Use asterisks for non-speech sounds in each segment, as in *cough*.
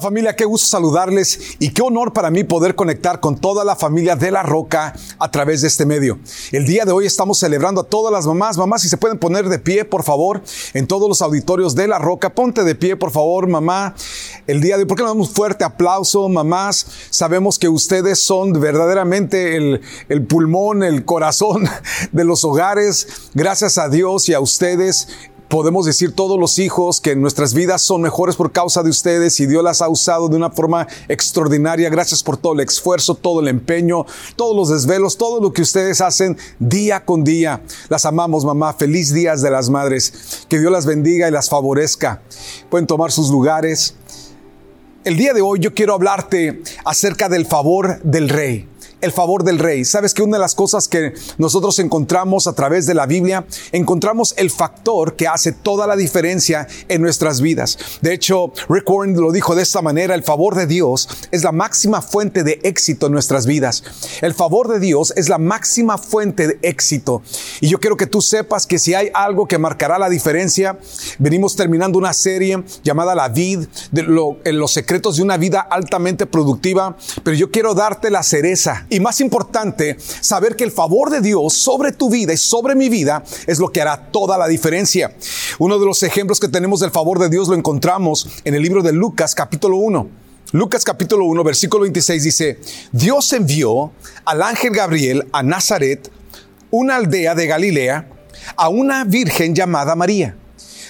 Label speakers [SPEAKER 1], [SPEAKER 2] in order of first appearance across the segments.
[SPEAKER 1] Familia, qué gusto saludarles y qué honor para mí poder conectar con toda la familia de La Roca a través de este medio. El día de hoy estamos celebrando a todas las mamás. Mamás, si se pueden poner de pie, por favor, en todos los auditorios de La Roca. Ponte de pie, por favor, mamá. El día de hoy, ¿por qué no damos fuerte aplauso, mamás? Sabemos que ustedes son verdaderamente el, el pulmón, el corazón *laughs* de los hogares. Gracias a Dios y a ustedes podemos decir todos los hijos que nuestras vidas son mejores por causa de ustedes y Dios las ha usado de una forma extraordinaria. Gracias por todo el esfuerzo, todo el empeño, todos los desvelos, todo lo que ustedes hacen día con día. Las amamos, mamá. Feliz días de las madres. Que Dios las bendiga y las favorezca. Pueden tomar sus lugares. El día de hoy yo quiero hablarte acerca del favor del rey el favor del rey. Sabes que una de las cosas que nosotros encontramos a través de la Biblia, encontramos el factor que hace toda la diferencia en nuestras vidas. De hecho, Rick Warren lo dijo de esta manera, el favor de Dios es la máxima fuente de éxito en nuestras vidas. El favor de Dios es la máxima fuente de éxito. Y yo quiero que tú sepas que si hay algo que marcará la diferencia, venimos terminando una serie llamada La Vid, de los secretos de una vida altamente productiva, pero yo quiero darte la cereza y más importante, saber que el favor de Dios sobre tu vida y sobre mi vida es lo que hará toda la diferencia. Uno de los ejemplos que tenemos del favor de Dios lo encontramos en el libro de Lucas capítulo 1. Lucas capítulo 1 versículo 26 dice, Dios envió al ángel Gabriel a Nazaret, una aldea de Galilea, a una virgen llamada María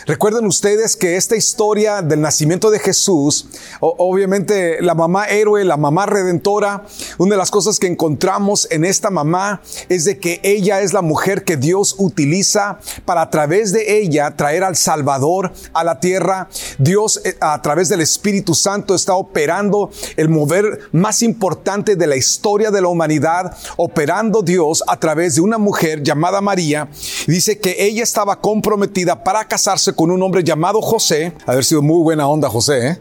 [SPEAKER 1] Recuerden ustedes que esta historia del nacimiento de Jesús, obviamente la mamá héroe, la mamá redentora, una de las cosas que encontramos en esta mamá es de que ella es la mujer que Dios utiliza para a través de ella traer al Salvador a la tierra. Dios eh, a través del Espíritu Santo está operando el mover más importante de la historia de la humanidad, operando Dios a través de una mujer llamada María. Dice que ella estaba comprometida para casarse con un hombre llamado José, haber sido muy buena onda José, ¿eh?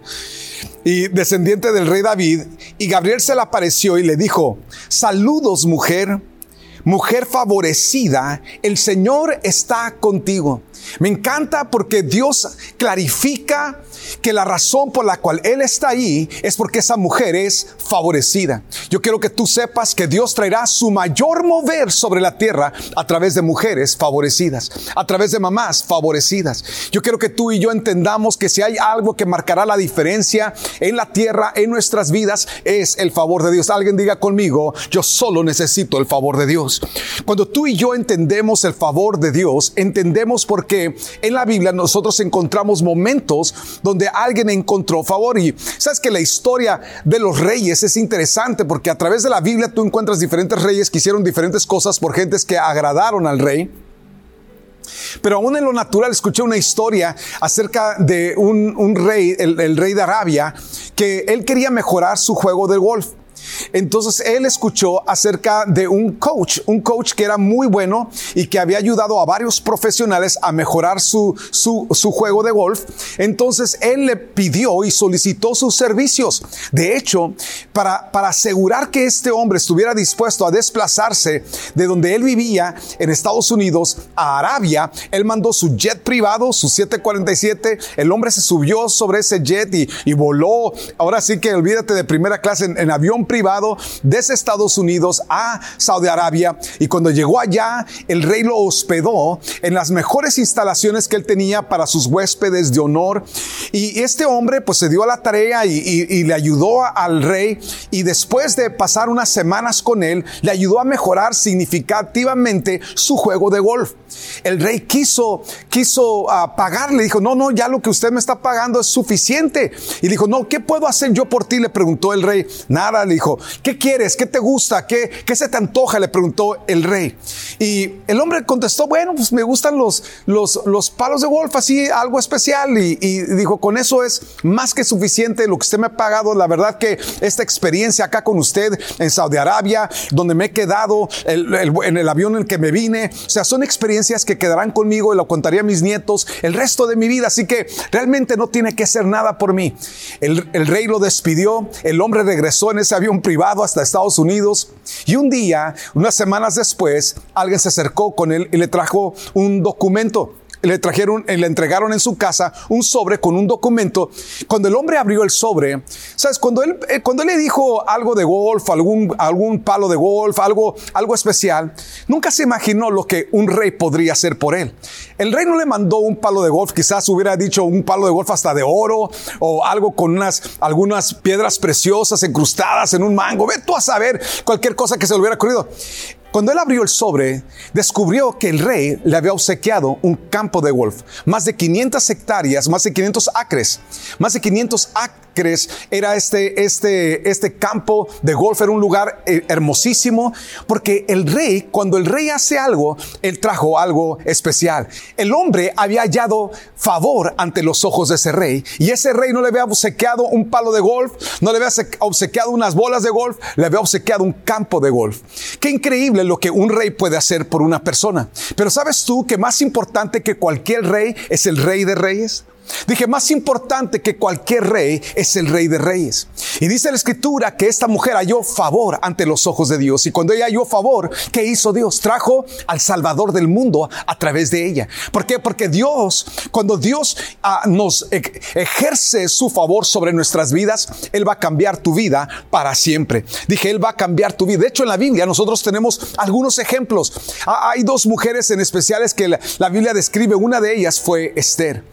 [SPEAKER 1] y descendiente del rey David, y Gabriel se le apareció y le dijo, saludos mujer, mujer favorecida, el Señor está contigo. Me encanta porque Dios clarifica que la razón por la cual Él está ahí es porque esa mujer es favorecida. Yo quiero que tú sepas que Dios traerá su mayor mover sobre la tierra a través de mujeres favorecidas, a través de mamás favorecidas. Yo quiero que tú y yo entendamos que si hay algo que marcará la diferencia en la tierra, en nuestras vidas, es el favor de Dios. Alguien diga conmigo, yo solo necesito el favor de Dios. Cuando tú y yo entendemos el favor de Dios, entendemos por qué en la Biblia nosotros encontramos momentos donde alguien encontró favor. Y sabes que la historia de los reyes es interesante porque a través de la Biblia tú encuentras diferentes reyes que hicieron diferentes cosas por gentes que agradaron al rey. Pero aún en lo natural escuché una historia acerca de un, rey, el, el, rey de Arabia, que él quería mejorar su juego de golf. Entonces él escuchó acerca de un coach, un coach que era muy bueno y que había ayudado a varios profesionales a mejorar su, su, juego de golf. Entonces él le pidió y solicitó sus servicios. De hecho, para, para asegurar que este hombre estuviera dispuesto a desplazarse de donde él vivía en Estados Unidos a Arabia, él mandó su jet privado, su 747. El hombre se subió sobre ese jet y, y voló. Ahora sí que olvídate de primera clase en, en avión privado desde Estados Unidos a Saudi Arabia y cuando llegó allá el rey lo hospedó en las mejores instalaciones que él tenía para sus huéspedes de honor y este hombre pues se dio a la tarea y, le ayudó al rey y después de pasar unas semanas con él le ayudó a mejorar significativamente su juego de golf. El rey quiso, quiso uh, pagarle, dijo, no, no, ya lo que usted me está pagando es suficiente. Y dijo, no, ¿qué puedo hacer yo por ti? Le preguntó el rey. Nada, le dijo, ¿qué quieres? ¿Qué te gusta? ¿Qué, qué se te antoja? Le preguntó el rey. Y el hombre contestó, bueno, pues me gustan los, los, los palos de golf, así algo especial. Y, dijo, con eso es más que suficiente lo que usted me ha pagado. La verdad que esta experiencia acá con usted en Saudi Arabia, donde me he quedado, en el avión en el que me vine, o sea, son experiencias que quedarán conmigo y lo contaría a mis nietos el resto de mi vida. Así que realmente no tiene que hacer nada por mí. El, el rey lo despidió, el hombre regresó en ese avión privado hasta Estados Unidos. Y un día, unas semanas después, alguien se acercó con él y le trajo un documento le trajeron, le entregaron en su casa un sobre con un documento. Cuando el hombre abrió el sobre, sabes, cuando él, eh, cuando él le dijo algo de golf, algún, algún palo de golf, algo, algo especial, nunca se imaginó lo que un rey podría hacer por él. El rey no le mandó un palo de golf, quizás hubiera dicho un palo de golf hasta de oro o algo con unas, algunas piedras preciosas incrustadas en un mango. Ve tú a saber cualquier cosa que se le hubiera ocurrido. Cuando él abrió el sobre, descubrió que el rey le había obsequiado un campo de golf, más de 500 hectáreas, más de 500 acres, más de 500 acres era este, este, este campo de golf, era un lugar eh, hermosísimo, porque el rey, cuando el rey hace algo, él trajo algo especial. El hombre había hallado favor ante los ojos de ese rey, y ese rey no le había obsequiado un palo de golf, no le había obsequiado unas bolas de golf, le había obsequiado un campo de golf. Qué increíble lo que un rey puede hacer por una persona. Pero ¿sabes tú que más importante que cualquier rey es el rey de reyes? Dije, más importante que cualquier rey es el rey de reyes. Y dice la escritura que esta mujer halló favor ante los ojos de Dios. Y cuando ella halló favor, ¿qué hizo Dios? Trajo al Salvador del mundo a través de ella. ¿Por qué? Porque Dios, cuando Dios ah, nos ejerce su favor sobre nuestras vidas, Él va a cambiar tu vida para siempre. Dije, Él va a cambiar tu vida. De hecho, en la Biblia nosotros tenemos algunos ejemplos. Ah, hay dos mujeres en especiales que la Biblia describe. Una de ellas fue Esther.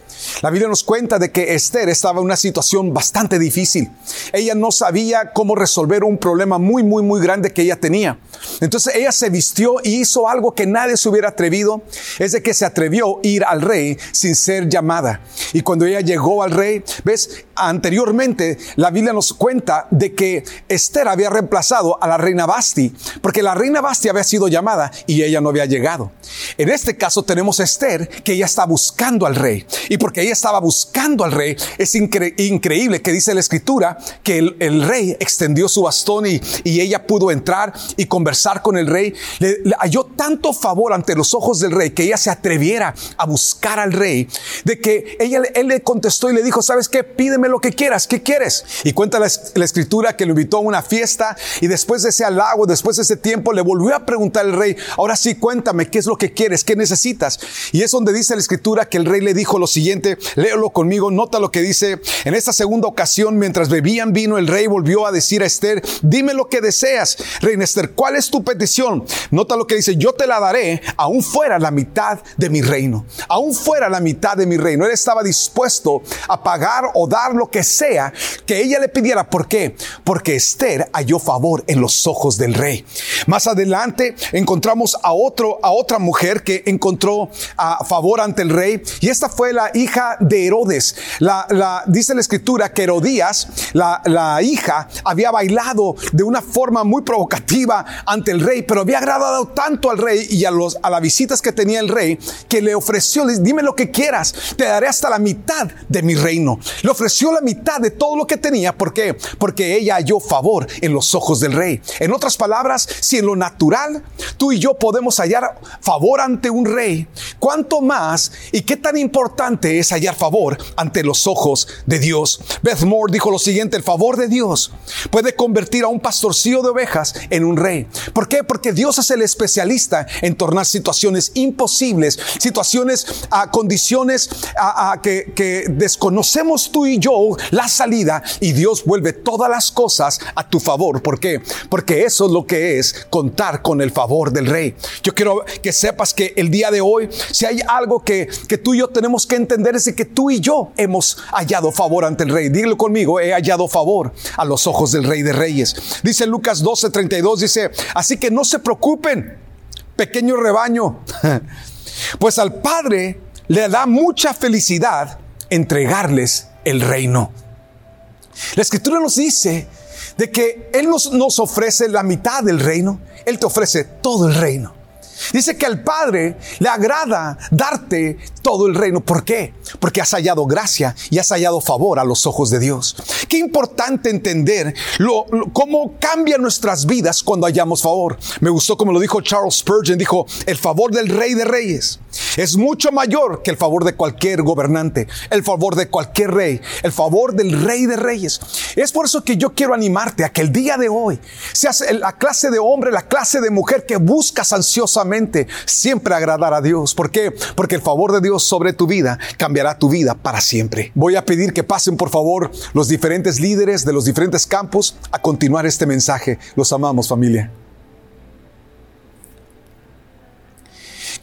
[SPEAKER 1] La Biblia nos cuenta de que Esther estaba en una situación bastante difícil. Ella no sabía cómo resolver un problema muy, muy, muy grande que ella tenía. Entonces ella se vistió y hizo algo que nadie se hubiera atrevido. Es de que se atrevió a ir al rey sin ser llamada. Y cuando ella llegó al rey, ves, anteriormente la Biblia nos cuenta de que Esther había reemplazado a la reina Basti, porque la reina Basti había sido llamada y ella no había llegado. En este caso tenemos a Esther que ella está buscando al rey. Y porque ella estaba buscando al rey, es increíble que dice la escritura que el, rey extendió su bastón y, ella pudo entrar y conversar con el rey. Le, halló tanto favor ante los ojos del rey que ella se atreviera a buscar al rey, de que ella, él le contestó y le dijo, ¿sabes qué? Pídeme lo que quieras, ¿qué quieres? Y cuenta la, la escritura que lo invitó a una fiesta y después de ese halago, después de ese tiempo, le volvió a preguntar al rey, ahora sí, cuéntame, ¿qué es lo que quieres? ¿Qué necesitas? Y es donde dice la escritura que el rey le dijo lo siguiente, léelo conmigo, nota lo que dice. En esta segunda ocasión, mientras bebían vino, el rey volvió a decir a Esther, dime lo que deseas, reina Esther, ¿cuál es tu petición? Nota lo que dice, yo te la daré, aún fuera la mitad de mi reino, aún fuera la mitad de mi reino. Él estaba dispuesto a pagar o dar lo que sea que ella le pidiera. ¿Por qué? Porque Esther halló favor en los ojos del rey. Más adelante encontramos a otro, a otra mujer que encontró a favor ante el rey y esta fue la hija de Herodes. La, dice la escritura que Herodías, la, la hija, había bailado de una forma muy provocativa ante el rey, pero había agradado tanto al rey y a, los, a las visitas que tenía el rey que le ofreció, dime lo que quieras, te daré hasta la mitad de mi reino. Le ofreció la mitad de todo lo que tenía. ¿Por qué? Porque ella halló favor en los ojos del rey. En otras palabras, si en lo natural tú y yo podemos hallar favor ante un rey, ¿cuánto más y qué tan importante es hallar favor ante los ojos de Dios. Beth Moore dijo lo siguiente, el favor de Dios puede convertir a un pastorcillo de ovejas en un rey. ¿Por qué? Porque Dios es el especialista en tornar situaciones imposibles, situaciones a condiciones a, que, que desconocemos tú y yo la salida y Dios vuelve todas las cosas a tu favor. ¿Por qué? Porque eso es lo que es contar con el favor del rey. Yo quiero que sepas que el día de hoy, si hay algo que, que tú y yo tenemos que entender, Parece que tú y yo hemos hallado favor ante el rey. Dígelo conmigo, he hallado favor a los ojos del rey de reyes. Dice Lucas 12, 32, dice, así que no se preocupen, pequeño rebaño, *laughs* pues al Padre le da mucha felicidad entregarles el reino. La escritura nos dice de que Él nos, nos ofrece la mitad del reino, Él te ofrece todo el reino. Dice que al Padre le agrada darte todo el reino. ¿Por qué? Porque has hallado gracia y has hallado favor a los ojos de Dios. Qué importante entender lo, cómo cambian nuestras vidas cuando hallamos favor. Me gustó como lo dijo Charles Spurgeon, dijo, el favor del rey de reyes es mucho mayor que el favor de cualquier gobernante, el favor de cualquier rey, el favor del rey de reyes. Es por eso que yo quiero animarte a que el día de hoy seas la clase de hombre, la clase de mujer que buscas ansiosamente siempre agradar a Dios. ¿Por qué? Porque el favor de Dios sobre tu vida cambiará tu vida para siempre. Voy a pedir que pasen por favor los diferentes líderes de los diferentes campos a continuar este mensaje. Los amamos familia.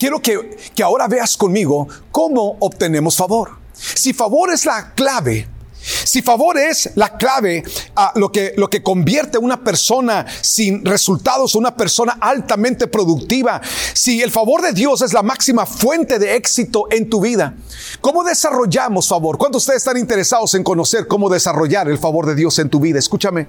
[SPEAKER 1] quiero que, que ahora veas conmigo cómo obtenemos favor. Si favor es la clave, si favor es la clave a lo que, lo que convierte a una persona sin resultados, una persona altamente productiva, si el favor de Dios es la máxima fuente de éxito en tu vida, ¿cómo desarrollamos favor? ¿Cuántos de ustedes están interesados en conocer cómo desarrollar el favor de Dios en tu vida? Escúchame.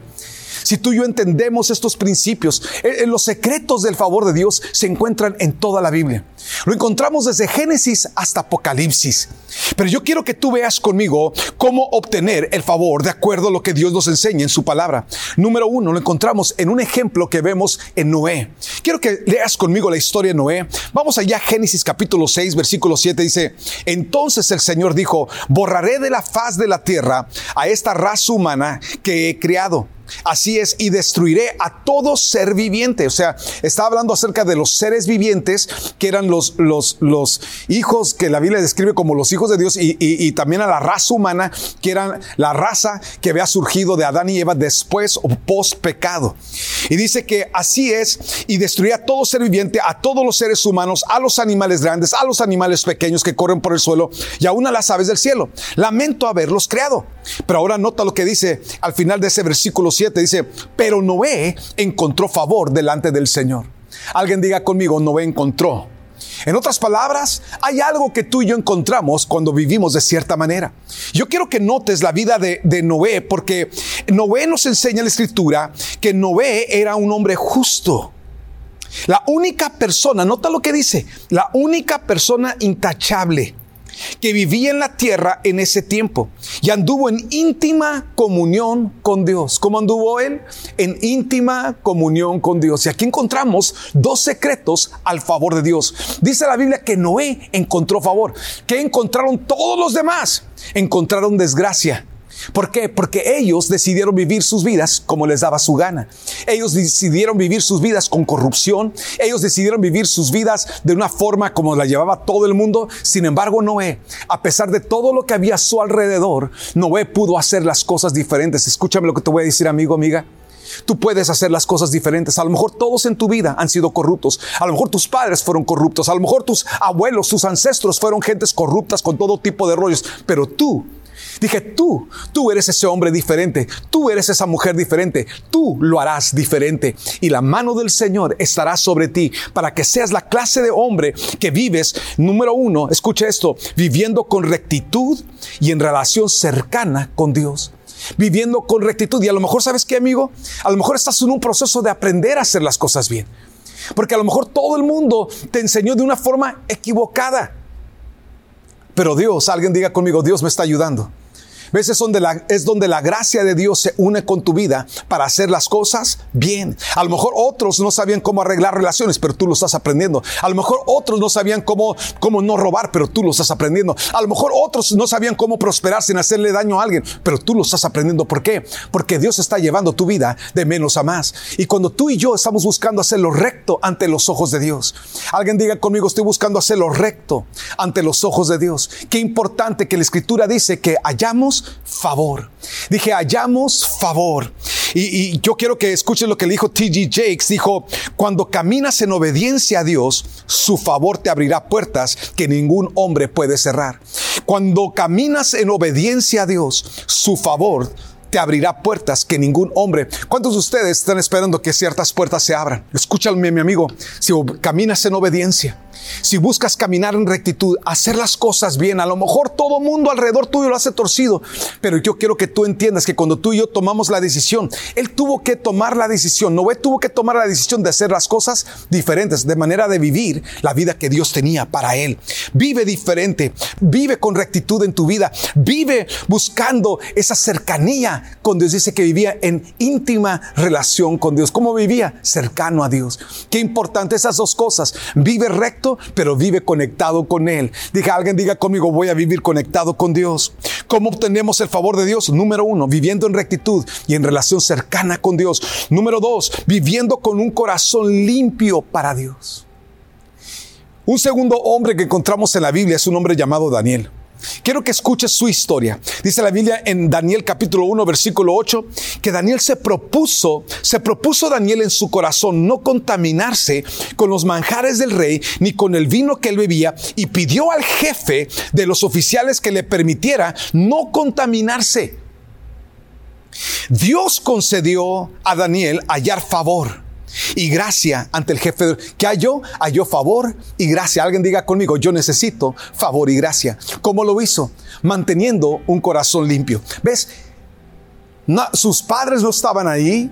[SPEAKER 1] Si tú y yo entendemos estos principios, eh, eh, los secretos del favor de Dios se encuentran en toda la Biblia. Lo encontramos desde Génesis hasta Apocalipsis. Pero yo quiero que tú veas conmigo cómo obtener el favor de acuerdo a lo que Dios nos enseña en su palabra. Número uno, lo encontramos en un ejemplo que vemos en Noé. Quiero que leas conmigo la historia de Noé. Vamos allá, Génesis capítulo 6, versículo 7 dice, entonces el Señor dijo, borraré de la faz de la tierra a esta raza humana que he creado Así es, y destruiré a todo ser viviente. O sea, está hablando acerca de los seres vivientes que eran los, los, los hijos que la Biblia describe como los hijos de Dios y, también a la raza humana que eran la raza que había surgido de Adán y Eva después o post pecado. Y dice que así es, y destruiré a todo ser viviente, a todos los seres humanos, a los animales grandes, a los animales pequeños que corren por el suelo y aún a las aves del cielo. Lamento haberlos creado. Pero ahora nota lo que dice al final de ese versículo dice, pero Noé encontró favor delante del Señor. Alguien diga conmigo, Noé encontró. En otras palabras, hay algo que tú y yo encontramos cuando vivimos de cierta manera. Yo quiero que notes la vida de, de, Noé porque Noé nos enseña en la escritura que Noé era un hombre justo. La única persona, nota lo que dice, la única persona intachable que vivía en la tierra en ese tiempo y anduvo en íntima comunión con Dios. ¿Cómo anduvo él? En íntima comunión con Dios. Y aquí encontramos dos secretos al favor de Dios. Dice la Biblia que Noé encontró favor. ¿Qué encontraron todos los demás? Encontraron desgracia. ¿Por qué? Porque ellos decidieron vivir sus vidas como les daba su gana. Ellos decidieron vivir sus vidas con corrupción. Ellos decidieron vivir sus vidas de una forma como la llevaba todo el mundo. Sin embargo, Noé, a pesar de todo lo que había a su alrededor, Noé pudo hacer las cosas diferentes. Escúchame lo que te voy a decir, amigo, amiga. Tú puedes hacer las cosas diferentes. A lo mejor todos en tu vida han sido corruptos. A lo mejor tus padres fueron corruptos. A lo mejor tus abuelos, tus ancestros fueron gentes corruptas con todo tipo de rollos. Pero tú Dije, tú, tú eres ese hombre diferente, tú eres esa mujer diferente, tú lo harás diferente y la mano del Señor estará sobre ti para que seas la clase de hombre que vives, número uno, escucha esto, viviendo con rectitud y en relación cercana con Dios viviendo con rectitud. Y a lo mejor, ¿sabes qué, amigo? A lo mejor estás en un proceso de aprender a hacer las cosas bien. Porque a lo mejor todo el mundo te enseñó de una forma equivocada. Pero Dios, alguien diga conmigo, Dios me está ayudando. Veces donde la, es donde la gracia de Dios se une con tu vida para hacer las cosas bien. A lo mejor otros no sabían cómo arreglar relaciones, pero tú lo estás aprendiendo. A lo mejor otros no sabían cómo, cómo no robar, pero tú lo estás aprendiendo. A lo mejor otros no sabían cómo prosperar sin hacerle daño a alguien, pero tú lo estás aprendiendo. ¿Por qué? Porque Dios está llevando tu vida de menos a más. Y cuando tú y yo estamos buscando hacerlo recto ante los ojos de Dios, alguien diga conmigo, estoy buscando hacerlo recto ante los ojos de Dios. Qué importante que la escritura dice que hallamos favor. Dije, hallamos favor. Y, yo quiero que escuchen lo que le dijo T.G. Jakes. Dijo, cuando caminas en obediencia a Dios, su favor te abrirá puertas que ningún hombre puede cerrar. Cuando caminas en obediencia a Dios, su favor te abrirá puertas que ningún hombre. ¿Cuántos de ustedes están esperando que ciertas puertas se abran? Escúchame, mi amigo. Si caminas en obediencia, si buscas caminar en rectitud, hacer las cosas bien, a lo mejor todo mundo alrededor tuyo lo hace torcido, pero yo quiero que tú entiendas que cuando tú y yo tomamos la decisión, Él tuvo que tomar la decisión, Noé tuvo que tomar la decisión de hacer las cosas diferentes, de manera de vivir la vida que Dios tenía para Él. Vive diferente, vive con rectitud en tu vida, vive buscando esa cercanía con Dios, dice que vivía en íntima relación con Dios. ¿Cómo vivía? Cercano a Dios. Qué importante esas dos cosas. Vive recto, pero vive conectado con Él. Diga, alguien diga conmigo, voy a vivir conectado con Dios. ¿Cómo obtenemos el favor de Dios? Número uno, viviendo en rectitud y en relación cercana con Dios. Número dos, viviendo con un corazón limpio para Dios. Un segundo hombre que encontramos en la Biblia es un hombre llamado Daniel. Quiero que escuches su historia. Dice la Biblia en Daniel capítulo 1 versículo 8 que Daniel se propuso, se propuso Daniel en su corazón no contaminarse con los manjares del rey ni con el vino que él bebía y pidió al jefe de los oficiales que le permitiera no contaminarse. Dios concedió a Daniel hallar favor y gracia ante el jefe. ¿Qué halló? Halló favor y gracia. Alguien diga conmigo, yo necesito favor y gracia. ¿Cómo lo hizo? Manteniendo un corazón limpio. ¿Ves? sus padres no estaban ahí.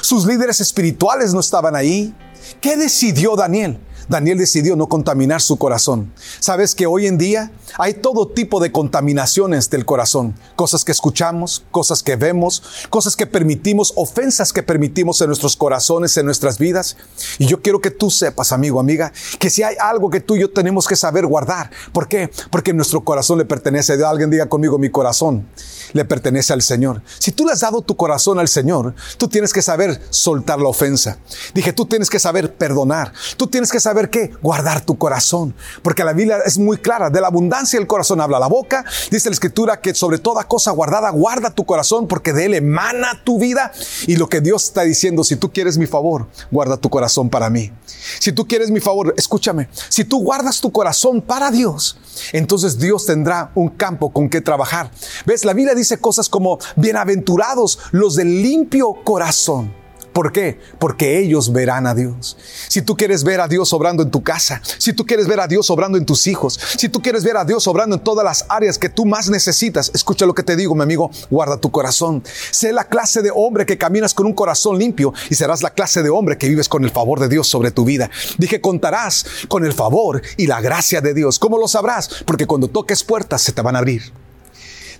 [SPEAKER 1] Sus líderes espirituales no estaban ahí. ¿Qué decidió Daniel? Daniel decidió no contaminar su corazón. Sabes que hoy en día hay todo tipo de contaminaciones del corazón. Cosas que escuchamos, cosas que vemos, cosas que permitimos, ofensas que permitimos en nuestros corazones, en nuestras vidas. Y yo quiero que tú sepas, amigo, amiga, que si hay algo que tú y yo tenemos que saber guardar. ¿Por qué? Porque nuestro corazón le pertenece a Dios. Alguien diga conmigo, mi corazón le pertenece al Señor. Si tú le has dado tu corazón al Señor, tú tienes que saber soltar la ofensa. Dije, tú tienes que saber perdonar. Tú tienes que saber qué? Guardar tu corazón. Porque la Biblia es muy clara. De la abundancia del corazón habla la boca. Dice la escritura que sobre toda cosa guardada, guarda tu corazón porque de él emana tu vida. Y lo que Dios está diciendo, si tú quieres mi favor, guarda tu corazón para mí. Si tú quieres mi favor, escúchame. Si tú guardas tu corazón para Dios, entonces Dios tendrá un campo con que trabajar. ¿Ves? La Biblia dice cosas como, bienaventurados los del limpio corazón ¿Por qué? Porque ellos verán a Dios. Si tú quieres ver a Dios obrando en tu casa, si tú quieres ver a Dios obrando en tus hijos, si tú quieres ver a Dios obrando en todas las áreas que tú más necesitas, escucha lo que te digo, mi amigo, guarda tu corazón. Sé la clase de hombre que caminas con un corazón limpio y serás la clase de hombre que vives con el favor de Dios sobre tu vida. Dije, contarás con el favor y la gracia de Dios. ¿Cómo lo sabrás? Porque cuando toques puertas se te van a abrir.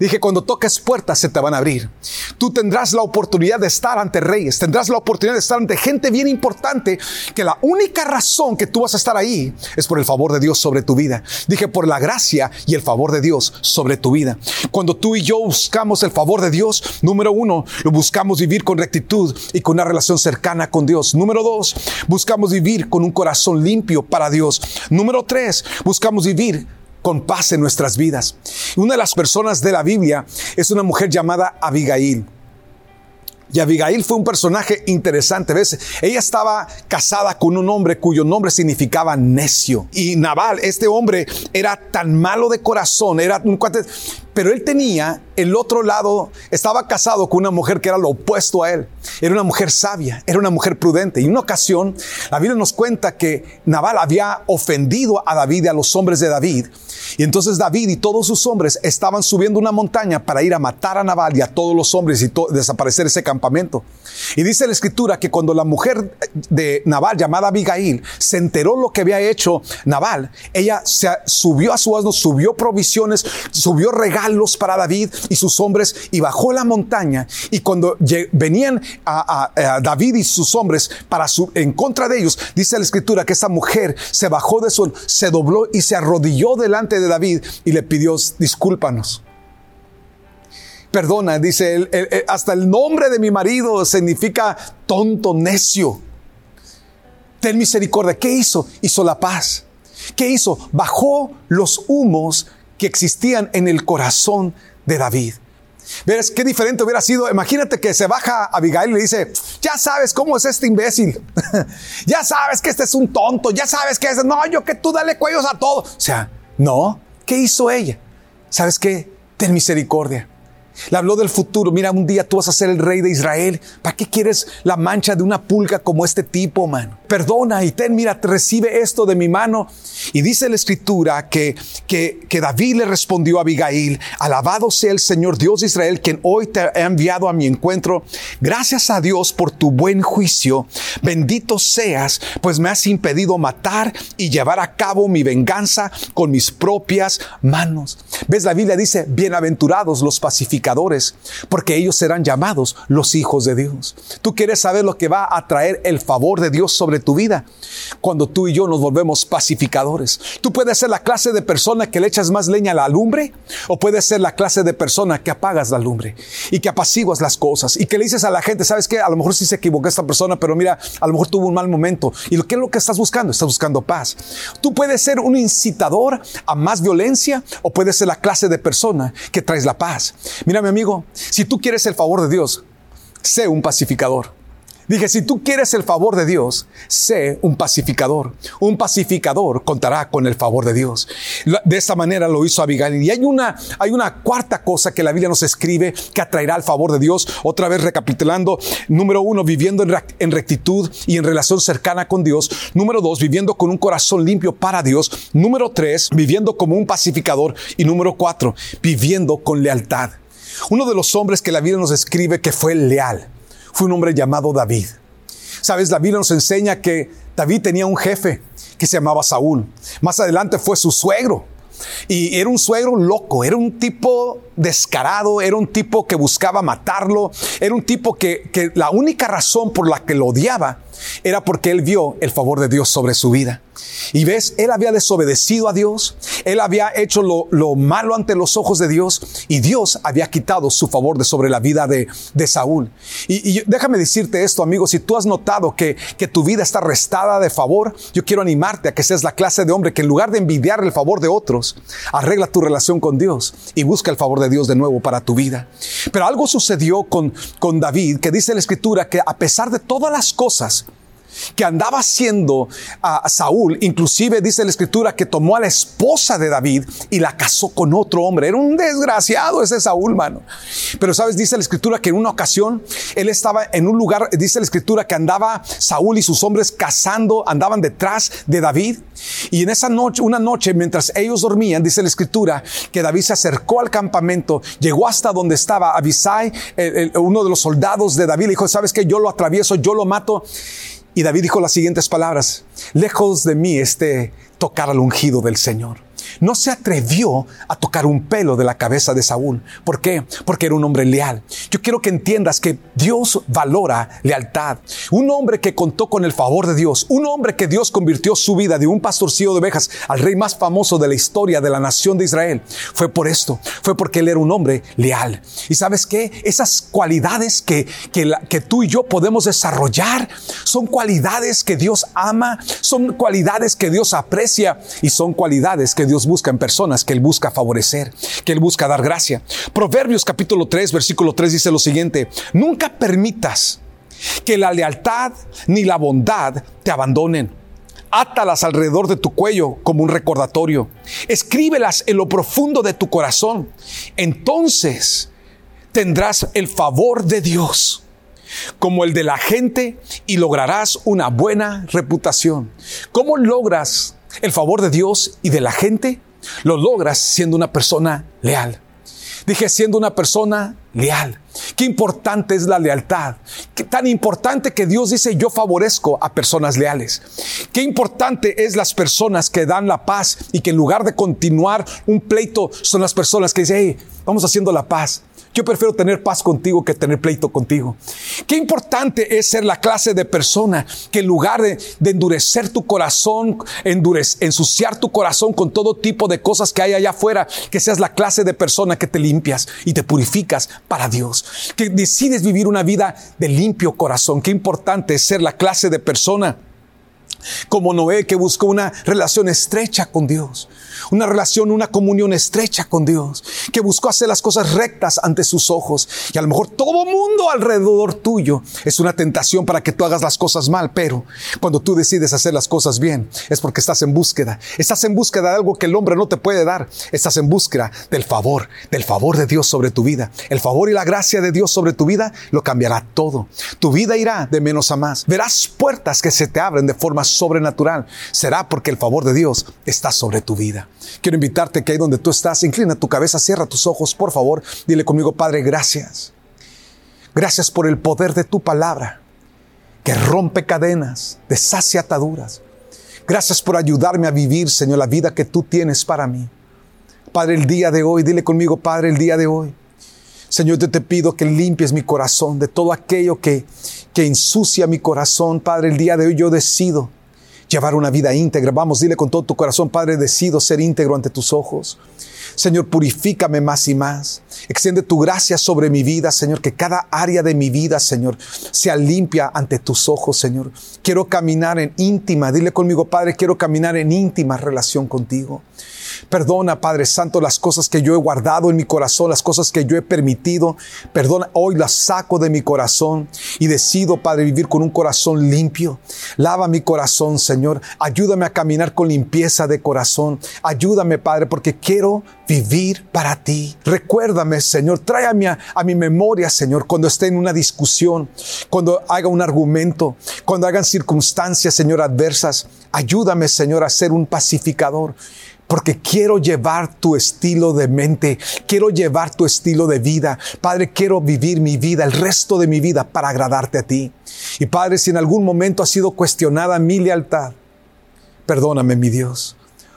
[SPEAKER 1] Dije, cuando toques puertas se te van a abrir. Tú tendrás la oportunidad de estar ante reyes, tendrás la oportunidad de estar ante gente bien importante, que la única razón que tú vas a estar ahí es por el favor de Dios sobre tu vida. Dije, por la gracia y el favor de Dios sobre tu vida. Cuando tú y yo buscamos el favor de Dios, número uno, lo buscamos vivir con rectitud y con una relación cercana con Dios. Número dos, buscamos vivir con un corazón limpio para Dios. Número tres, buscamos vivir con paz en nuestras vidas. Una de las personas de la Biblia es una mujer llamada Abigail. Y Abigail fue un personaje interesante, ¿ves? Ella estaba casada con un hombre cuyo nombre significaba necio. Y Nabal, este hombre, era tan malo de corazón, era un cuate, pero él tenía el otro lado, estaba casado con una mujer que era lo opuesto a él. Era una mujer sabia, era una mujer prudente. Y en una ocasión, la Biblia nos cuenta que Nabal había ofendido a David y a los hombres de David. Y entonces David y todos sus hombres estaban subiendo una montaña para ir a matar a Nabal y a todos los hombres y desaparecer ese campamento. Y dice la escritura que cuando la mujer de Nabal, llamada Abigail, se enteró lo que había hecho Nabal, ella se subió a su asno, subió provisiones, subió regalos para David y sus hombres y bajó la montaña. Y cuando venían a, David y sus hombres para su, en contra de ellos, dice la escritura que esa mujer se bajó de su, se dobló y se arrodilló delante de David y le pidió discúlpanos. Perdona, dice, hasta el nombre de mi marido significa tonto, necio. Ten misericordia. ¿Qué hizo? Hizo la paz. ¿Qué hizo? Bajó los humos que existían en el corazón de David. ¿Ves qué diferente hubiera sido? Imagínate que se baja Abigail y le dice, ya sabes cómo es este imbécil, *laughs* ya sabes que este es un tonto, ya sabes que es, no, yo que tú dale cuellos a todo. O sea, no, ¿qué hizo ella? ¿Sabes qué? Ten misericordia. Le habló del futuro. Mira, un día tú vas a ser el rey de Israel. ¿Para qué quieres la mancha de una pulga como este tipo, mano? Perdona y ten, mira, recibe esto de mi mano. Y dice la escritura que, que, que David le respondió a Abigail, alabado sea el Señor Dios de Israel, quien hoy te ha enviado a mi encuentro. Gracias a Dios por tu buen juicio. Bendito seas, pues me has impedido matar y llevar a cabo mi venganza con mis propias manos. ¿Ves? La Biblia dice, bienaventurados los pacificadores, porque ellos serán llamados los hijos de Dios. Tú quieres saber lo que va a traer el favor de Dios sobre tu vida cuando tú y yo nos volvemos pacificadores. Tú puedes ser la clase de persona que le echas más leña a la lumbre o puedes ser la clase de persona que apagas la lumbre y que apaciguas las cosas y que le dices a la gente, ¿sabes qué? A lo mejor sí se equivocó esta persona, pero mira, a lo mejor tuvo un mal momento. ¿Y que es lo que estás buscando? Estás buscando paz. Tú puedes ser un incitador a más violencia o puedes ser la clase de persona que traes la paz. Mira, mi amigo, si tú quieres el favor de Dios, sé un pacificador. Dije, si tú quieres el favor de Dios, sé un pacificador. Un pacificador contará con el favor de Dios. De esta manera lo hizo Abigail. Y hay una, hay una cuarta cosa que la Biblia nos escribe que atraerá el favor de Dios. Otra vez recapitulando. Número uno, viviendo en rectitud y en relación cercana con Dios. Número dos, viviendo con un corazón limpio para Dios. Número tres, viviendo como un pacificador. Y número cuatro, viviendo con lealtad. Uno de los hombres que la Biblia nos escribe que fue leal fue un hombre llamado David. Sabes, la Biblia nos enseña que David tenía un jefe que se llamaba Saúl. Más adelante fue su suegro. Y era un suegro loco, era un tipo descarado, era un tipo que buscaba matarlo, era un tipo que, que la única razón por la que lo odiaba era porque él vio el favor de Dios sobre su vida. Y ves, él había desobedecido a Dios, él había hecho lo, malo ante los ojos de Dios y Dios había quitado su favor de sobre la vida de, Saúl. Y, déjame decirte esto, amigo, si tú has notado que, que tu vida está restada de favor, yo quiero animarte a que seas la clase de hombre que en lugar de envidiar el favor de otros, arregla tu relación con Dios y busca el favor de Dios de nuevo para tu vida. Pero algo sucedió con, con David que dice la escritura que a pesar de todas las cosas, que andaba haciendo a Saúl, inclusive dice la escritura que tomó a la esposa de David y la casó con otro hombre. Era un desgraciado ese Saúl, mano. Pero sabes, dice la escritura que en una ocasión él estaba en un lugar, dice la escritura que andaba Saúl y sus hombres cazando, andaban detrás de David. Y en esa noche, una noche, mientras ellos dormían, dice la escritura que David se acercó al campamento, llegó hasta donde estaba Abisai, uno de los soldados de David, le dijo, sabes que yo lo atravieso, yo lo mato. Y David dijo las siguientes palabras, lejos de mí este tocar al ungido del Señor no se atrevió a tocar un pelo de la cabeza de Saúl. ¿Por qué? Porque era un hombre leal. Yo quiero que entiendas que Dios valora lealtad. Un hombre que contó con el favor de Dios, un hombre que Dios convirtió su vida de un pastorcillo de ovejas al rey más famoso de la historia de la nación de Israel. Fue por esto, fue porque él era un hombre leal. Y sabes qué? Esas cualidades que, que, que tú y yo podemos desarrollar son cualidades que Dios ama, son cualidades que Dios aprecia y son cualidades que Dios busca en personas que Él busca favorecer, que Él busca dar gracia. Proverbios capítulo 3, versículo 3 dice lo siguiente, nunca permitas que la lealtad ni la bondad te abandonen. Átalas alrededor de tu cuello como un recordatorio. Escríbelas en lo profundo de tu corazón. Entonces tendrás el favor de Dios como el de la gente y lograrás una buena reputación. ¿Cómo logras el favor de Dios y de la gente, lo logras siendo una persona leal. Dije, siendo una persona leal. Qué importante es la lealtad. Qué tan importante que Dios dice, yo favorezco a personas leales. Qué importante es las personas que dan la paz y que en lugar de continuar un pleito, son las personas que dicen, hey, vamos haciendo la paz. Yo prefiero tener paz contigo que tener pleito contigo. Qué importante es ser la clase de persona que en lugar de, endurecer tu corazón, ensuciar tu corazón con todo tipo de cosas que hay allá afuera, que seas la clase de persona que te limpias y te purificas para Dios. Que decides vivir una vida de limpio corazón. Qué importante es ser la clase de persona Como Noé que buscó una relación estrecha con Dios una relación, una comunión estrecha con Dios, que buscó hacer las cosas rectas ante sus ojos. Y a lo mejor todo mundo alrededor tuyo es una tentación para que tú hagas las cosas mal, pero cuando tú decides hacer las cosas bien, es porque estás en búsqueda. Estás en búsqueda de algo que el hombre no te puede dar. Estás en búsqueda del favor, del favor de Dios sobre tu vida. El favor y la gracia de Dios sobre tu vida lo cambiará todo. Tu vida irá de menos a más. Verás puertas que se te abren de forma sobrenatural. Será porque el favor de Dios está sobre tu vida. Quiero invitarte que ahí donde tú estás, inclina tu cabeza, cierra tus ojos, por favor. Dile conmigo, Padre, gracias. Gracias por el poder de tu palabra, que rompe cadenas, deshace ataduras. Gracias por ayudarme a vivir, Señor, la vida que tú tienes para mí. Padre, el día de hoy, dile conmigo, Padre, el día de hoy. Señor, yo te pido que limpies mi corazón de todo aquello que, que ensucia mi corazón. Padre, el día de hoy yo decido llevar una vida íntegra. Vamos, dile con todo tu corazón, Padre, decido ser íntegro ante tus ojos. Señor, purifícame más y más. Extiende tu gracia sobre mi vida, Señor, que cada área de mi vida, Señor, sea limpia ante tus ojos, Señor. Quiero caminar en íntima, dile conmigo, Padre, quiero caminar en íntima relación contigo. Perdona, Padre Santo, las cosas que yo he guardado en mi corazón, las cosas que yo he permitido. Perdona, hoy las saco de mi corazón y decido, Padre, vivir con un corazón limpio. Lava mi corazón, Señor. Ayúdame a caminar con limpieza de corazón. Ayúdame, Padre, porque quiero vivir para ti. Recuérdame, Señor. Tráeme a, a mi memoria, Señor, cuando esté en una discusión, cuando haga un argumento, cuando hagan circunstancias, Señor, adversas. Ayúdame, Señor, a ser un pacificador porque quiero llevar tu estilo de mente, quiero llevar tu estilo de vida. Padre, quiero vivir mi vida, el resto de mi vida, para agradarte a ti. Y Padre, si en algún momento ha sido cuestionada mi lealtad, perdóname, mi Dios.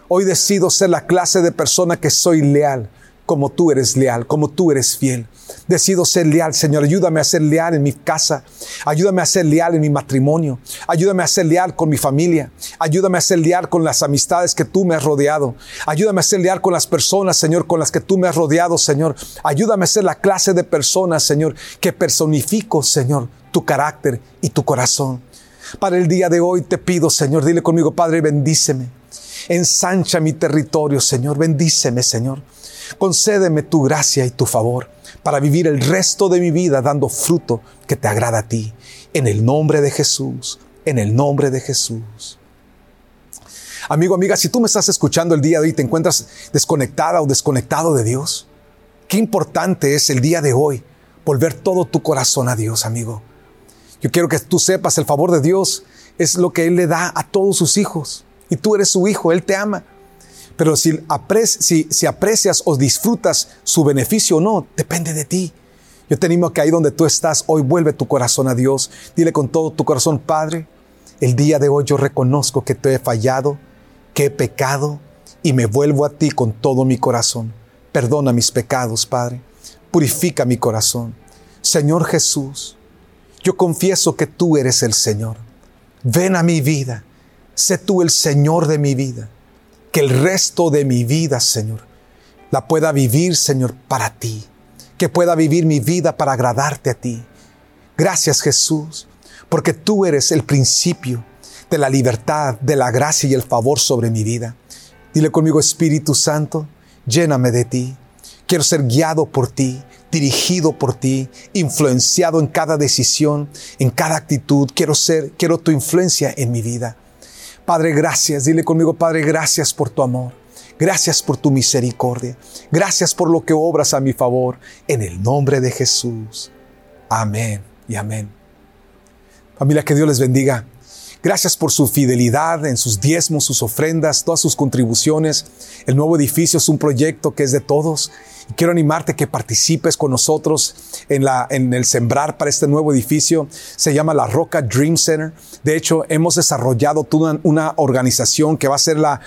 [SPEAKER 1] Hoy decido ser la clase de persona que soy leal, como tú eres leal, como tú eres fiel. Decido ser leal, Señor. Ayúdame a ser leal en mi casa. Ayúdame a ser leal en mi matrimonio. Ayúdame a ser leal con mi familia. Ayúdame a ser leal con las amistades que tú me has rodeado. Ayúdame a ser leal con las personas, Señor, con las que tú me has rodeado, Señor. Ayúdame a ser la clase de personas, Señor, que personifico, Señor, tu carácter y tu corazón. Para el día de hoy te pido, Señor, dile conmigo, Padre, bendíceme. Ensancha mi territorio, Señor. Bendíceme, Señor. Concédeme tu gracia y tu favor para vivir el resto de mi vida dando fruto que te agrada a ti. En el nombre de Jesús, en el nombre de Jesús. Amigo, amiga, si tú me estás escuchando el día de hoy y te encuentras desconectada o desconectado de Dios, qué importante es el día de hoy volver todo tu corazón a Dios, amigo. Yo quiero que tú sepas, el favor de Dios es lo que Él le da a todos sus hijos. Y tú eres su hijo, Él te ama. Pero si, si, aprecias o disfrutas su beneficio o no, depende de ti. Yo te animo a que ahí donde tú estás, hoy vuelve tu corazón a Dios. Dile con todo tu corazón, Padre, el día de hoy yo reconozco que te he fallado, que he pecado y me vuelvo a ti con todo mi corazón. Perdona mis pecados, Padre. Purifica mi corazón. Señor Jesús, yo confieso que tú eres el Señor. Ven a mi vida. Sé tú el Señor de mi vida que el resto de mi vida, Señor, la pueda vivir, Señor, para ti, que pueda vivir mi vida para agradarte a ti. Gracias, Jesús, porque tú eres el principio de la libertad, de la gracia y el favor sobre mi vida. Dile conmigo, Espíritu Santo, lléname de ti. Quiero ser guiado por ti, dirigido por ti, influenciado en cada decisión, en cada actitud. Quiero ser, quiero tu influencia en mi vida. Padre, gracias. Dile conmigo, Padre, gracias por tu amor. Gracias por tu misericordia. Gracias por lo que obras a mi favor. En el nombre de Jesús. Amén y amén. Familia, que Dios les bendiga. Gracias por su fidelidad en sus diezmos, sus ofrendas, todas sus contribuciones. El nuevo edificio es un proyecto que es de todos quiero animarte que participes con nosotros en, la, en el sembrar para este nuevo edificio. Se llama la Roca Dream Center. De hecho, hemos desarrollado toda una organización que va a ser la,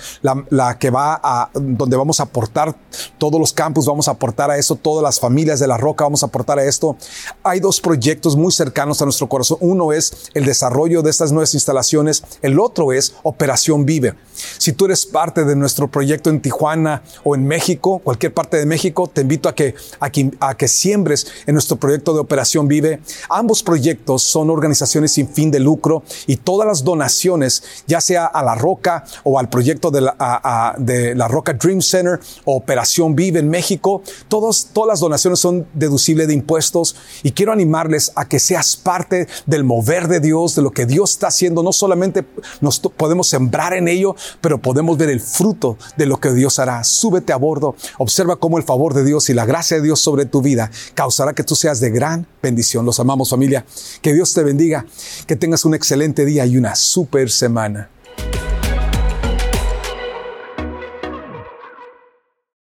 [SPEAKER 1] la, que va a, donde vamos a aportar todos los campus, vamos a aportar a eso, todas las familias de la Roca vamos a aportar a esto. Hay dos proyectos muy cercanos a nuestro corazón. Uno es el desarrollo de estas nuevas instalaciones. El otro es Operación Vive. Si tú eres parte de nuestro proyecto en Tijuana o en México, cualquier parte de México, te invito a que, a que, a que siembres en nuestro proyecto de Operación Vive. Ambos proyectos son organizaciones sin fin de lucro y todas las donaciones, ya sea a La Roca o al proyecto de la, de la Roca Dream Center o Operación Vive en México, todos, todas las donaciones son deducibles de impuestos y quiero animarles a que seas parte del mover de Dios, de lo que Dios está haciendo. No solamente nos podemos sembrar en ello, pero podemos ver el fruto de lo que Dios hará. Súbete a bordo, observa cómo el favor de Dios y la gracia de Dios sobre tu vida causará que tú seas de gran bendición. Los amamos familia. Que Dios te bendiga, que tengas un excelente día y una super semana.